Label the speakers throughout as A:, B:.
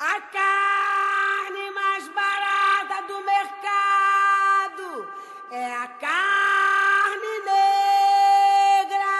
A: A carne mais barata do mercado é a carne negra.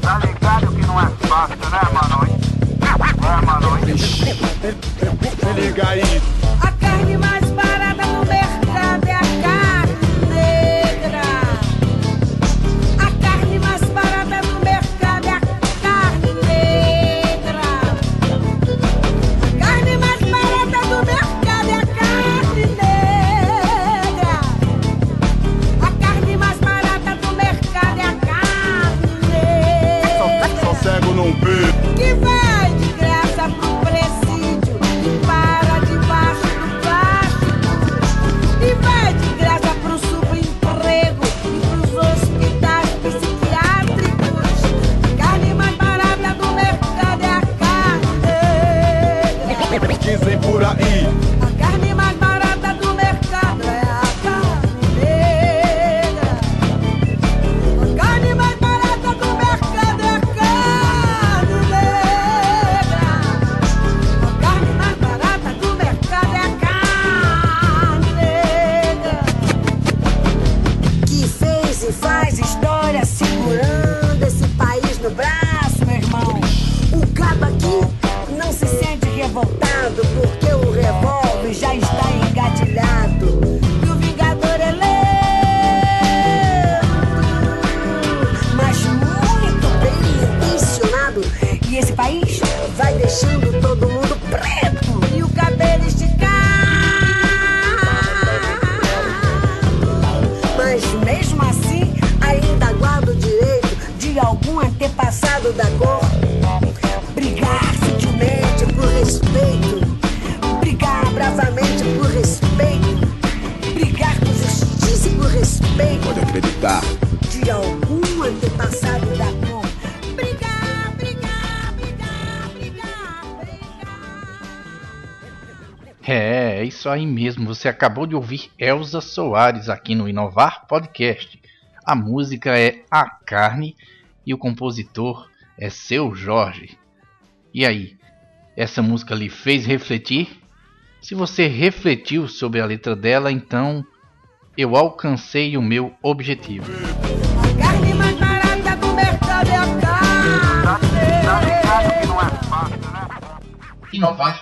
B: Tá ligado que não é fácil, né, mano? É, mano.
C: Se liga aí. Só
A: de algum antepassado da. Brigar, brigar, brigar, brigar, brigar.
D: É, é isso aí mesmo. Você acabou de ouvir Elza Soares aqui no Inovar Podcast. A música é A Carne e o compositor é Seu Jorge. E aí, essa música lhe fez refletir? Se você refletiu sobre a letra dela, então eu alcancei o meu objetivo. Inovar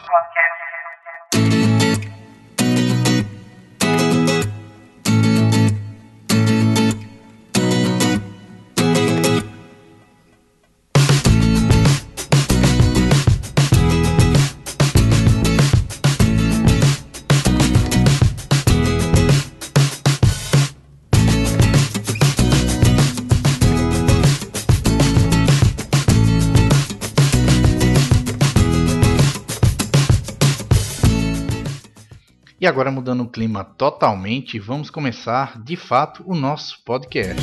D: E agora mudando o clima totalmente, vamos começar de fato o nosso podcast.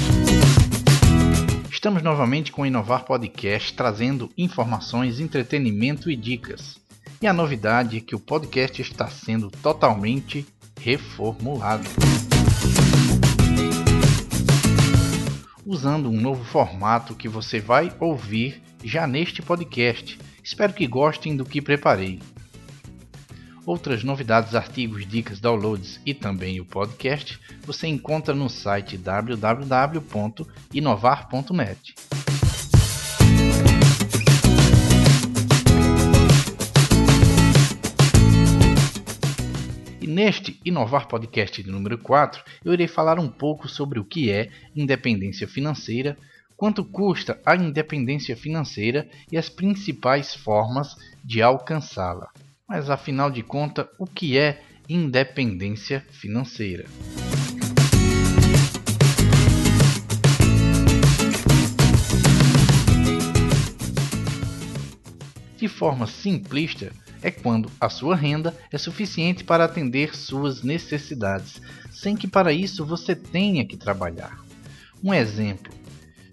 D: Estamos novamente com o Inovar Podcast trazendo informações, entretenimento e dicas. E a novidade é que o podcast está sendo totalmente reformulado. Usando um novo formato que você vai ouvir já neste podcast. Espero que gostem do que preparei. Outras novidades, artigos, dicas, downloads e também o podcast você encontra no site www.inovar.net. E neste Inovar Podcast de número 4, eu irei falar um pouco sobre o que é independência financeira, quanto custa a independência financeira e as principais formas de alcançá-la. Mas afinal de contas, o que é independência financeira? De forma simplista, é quando a sua renda é suficiente para atender suas necessidades, sem que para isso você tenha que trabalhar. Um exemplo: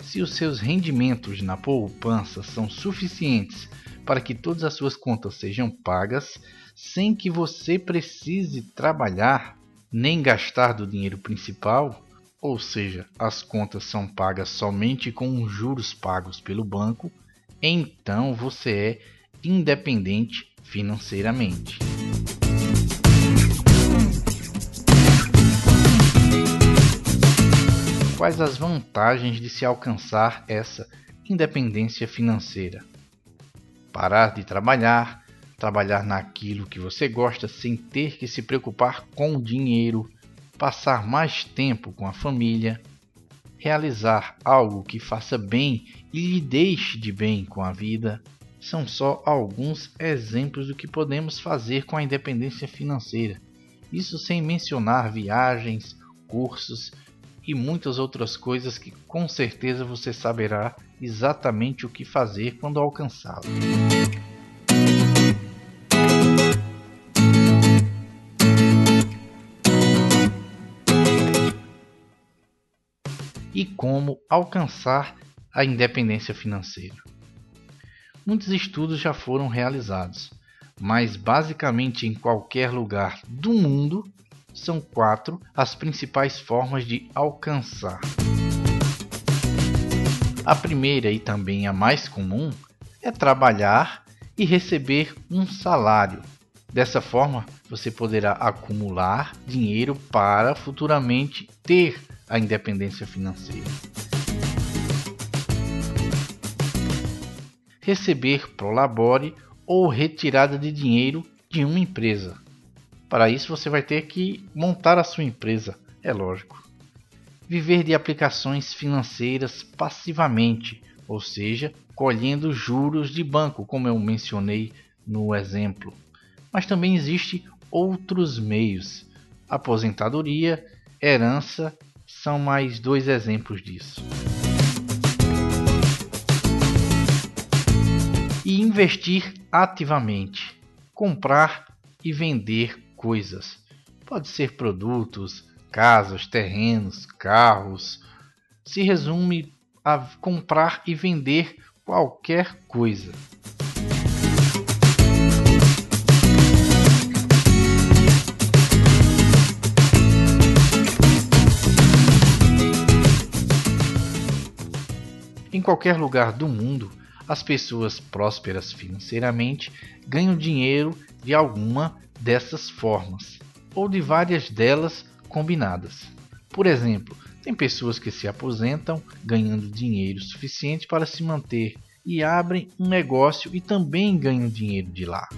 D: se os seus rendimentos na poupança são suficientes para que todas as suas contas sejam pagas, sem que você precise trabalhar nem gastar do dinheiro principal, ou seja, as contas são pagas somente com os juros pagos pelo banco, então você é independente financeiramente. Quais as vantagens de se alcançar essa independência financeira? Parar de trabalhar, trabalhar naquilo que você gosta sem ter que se preocupar com o dinheiro, passar mais tempo com a família, realizar algo que faça bem e lhe deixe de bem com a vida, são só alguns exemplos do que podemos fazer com a independência financeira. Isso sem mencionar viagens, cursos e muitas outras coisas que com certeza você saberá exatamente o que fazer quando alcançá-lo. e como alcançar a independência financeira. Muitos estudos já foram realizados, mas basicamente em qualquer lugar do mundo são quatro as principais formas de alcançar. A primeira e também a mais comum é trabalhar e receber um salário. Dessa forma, você poderá acumular dinheiro para futuramente ter a independência financeira. Receber prolabore ou retirada de dinheiro de uma empresa. Para isso você vai ter que montar a sua empresa, é lógico. Viver de aplicações financeiras passivamente, ou seja, colhendo juros de banco, como eu mencionei no exemplo. Mas também existe outros meios: aposentadoria, herança são mais dois exemplos disso. E investir ativamente, comprar e vender coisas. Pode ser produtos, casas, terrenos, carros. Se resume a comprar e vender qualquer coisa. Em qualquer lugar do mundo, as pessoas prósperas financeiramente ganham dinheiro de alguma dessas formas, ou de várias delas combinadas. Por exemplo, tem pessoas que se aposentam ganhando dinheiro suficiente para se manter e abrem um negócio e também ganham dinheiro de lá.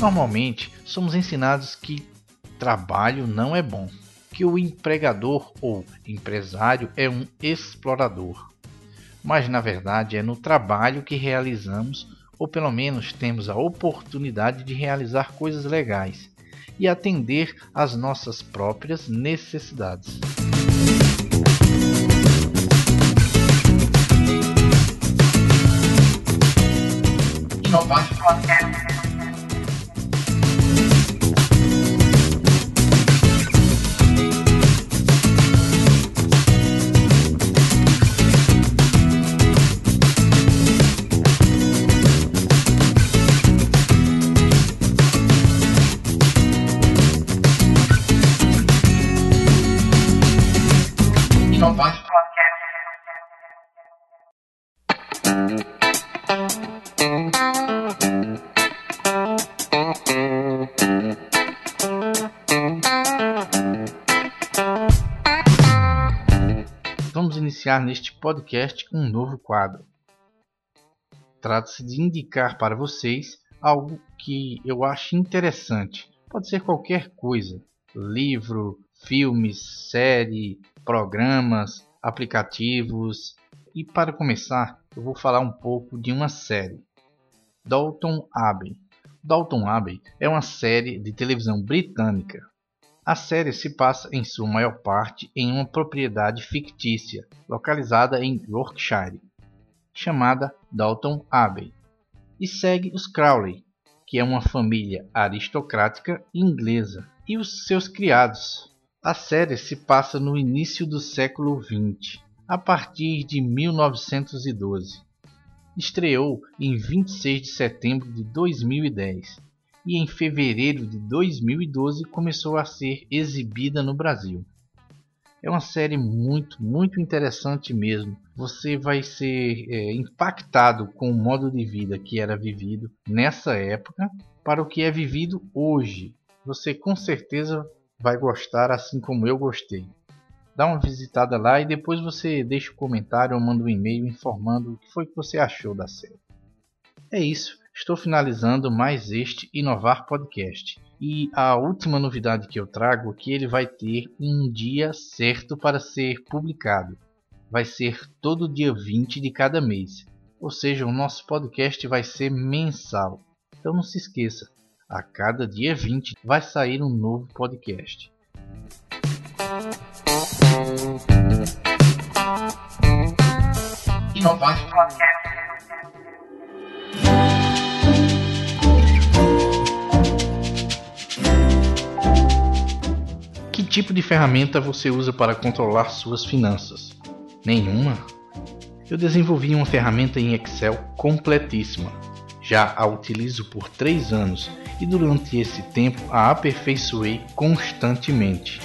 D: Normalmente, somos ensinados que trabalho não é bom que o empregador ou empresário é um explorador. Mas na verdade é no trabalho que realizamos, ou pelo menos temos a oportunidade de realizar coisas legais e atender às nossas próprias necessidades. Vamos iniciar neste podcast um novo quadro. Trata-se de indicar para vocês algo que eu acho interessante. Pode ser qualquer coisa: livro, filmes, série, programas, aplicativos. E para começar, eu vou falar um pouco de uma série, Dalton Abbey. Dalton Abbey é uma série de televisão britânica. A série se passa em sua maior parte em uma propriedade fictícia localizada em Yorkshire, chamada Dalton Abbey, e segue os Crowley, que é uma família aristocrática inglesa, e os seus criados. A série se passa no início do século XX, a partir de 1912. Estreou em 26 de setembro de 2010 e em fevereiro de 2012 começou a ser exibida no Brasil. É uma série muito, muito interessante mesmo. Você vai ser é, impactado com o modo de vida que era vivido nessa época para o que é vivido hoje. Você com certeza vai gostar assim como eu gostei. Dá uma visitada lá e depois você deixa um comentário ou manda um e-mail informando o que foi que você achou da série. É isso, estou finalizando mais este Inovar Podcast. E a última novidade que eu trago é que ele vai ter um dia certo para ser publicado. Vai ser todo dia 20 de cada mês. Ou seja, o nosso podcast vai ser mensal. Então não se esqueça, a cada dia 20 vai sair um novo podcast. Podcast. tipo de ferramenta você usa para controlar suas finanças? Nenhuma? Eu desenvolvi uma ferramenta em Excel completíssima. Já a utilizo por 3 anos e durante esse tempo a aperfeiçoei constantemente.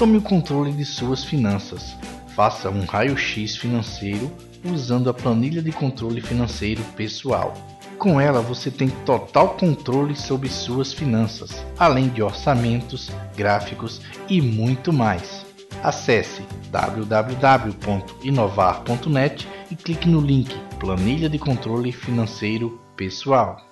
D: Tome o controle de suas finanças. Faça um raio-x financeiro usando a planilha de controle financeiro pessoal. Com ela você tem total controle sobre suas finanças, além de orçamentos, gráficos e muito mais. Acesse www.inovar.net e clique no link Planilha de Controle Financeiro Pessoal.